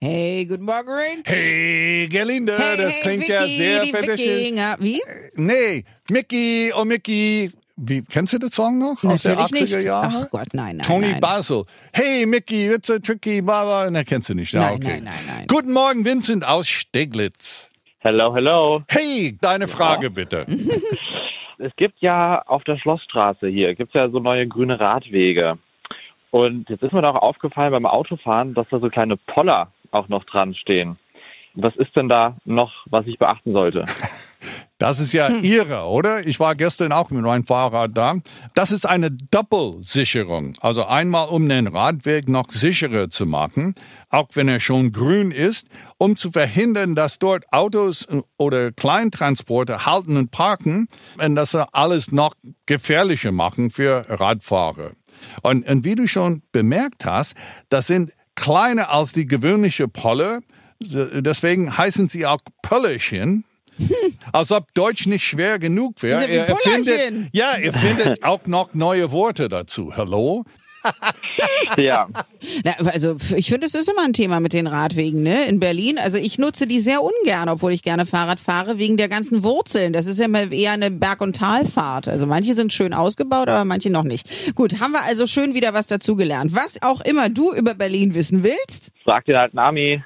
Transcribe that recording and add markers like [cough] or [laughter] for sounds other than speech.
Hey, guten Morgen, Rick. Hey, Gerlinde, Hey, das hey, klingt Vicky, ja sehr. Wikinger. Wie? Nee, Mickey, oh Mickey. Wie, kennst du den Song noch aus der Natürlich 80er nicht. Jahre? Ach Gott, nein, nein, Tony nein. Basel. Hey, Mickey, it's a tricky, baba. Ne, kennst du nicht. Ja, Nein, okay. nein, nein, nein. Guten Morgen, Vincent aus Steglitz. Hello, hello. Hey, deine Frage bitte. [laughs] Es gibt ja auf der Schlossstraße hier, gibt's ja so neue grüne Radwege. Und jetzt ist mir doch aufgefallen beim Autofahren, dass da so kleine Poller auch noch dran stehen. Was ist denn da noch, was ich beachten sollte? [laughs] Das ist ja Ihre, oder? Ich war gestern auch mit meinem Fahrrad da. Das ist eine Doppelsicherung. Also einmal, um den Radweg noch sicherer zu machen, auch wenn er schon grün ist, um zu verhindern, dass dort Autos oder Kleintransporter halten und parken und das alles noch gefährlicher machen für Radfahrer. Und, und wie du schon bemerkt hast, das sind kleiner als die gewöhnliche Polle. Deswegen heißen sie auch Pöllerchen. [laughs] Als ob Deutsch nicht schwer genug wäre. Er ja, er findet auch noch neue Worte dazu. Hallo? Ja, Na, also ich finde, es ist immer ein Thema mit den Radwegen, ne? In Berlin. Also ich nutze die sehr ungern, obwohl ich gerne Fahrrad fahre, wegen der ganzen Wurzeln. Das ist ja mal eher eine Berg- und Talfahrt. Also manche sind schön ausgebaut, aber manche noch nicht. Gut, haben wir also schön wieder was dazugelernt. Was auch immer du über Berlin wissen willst. frag den alten Ami.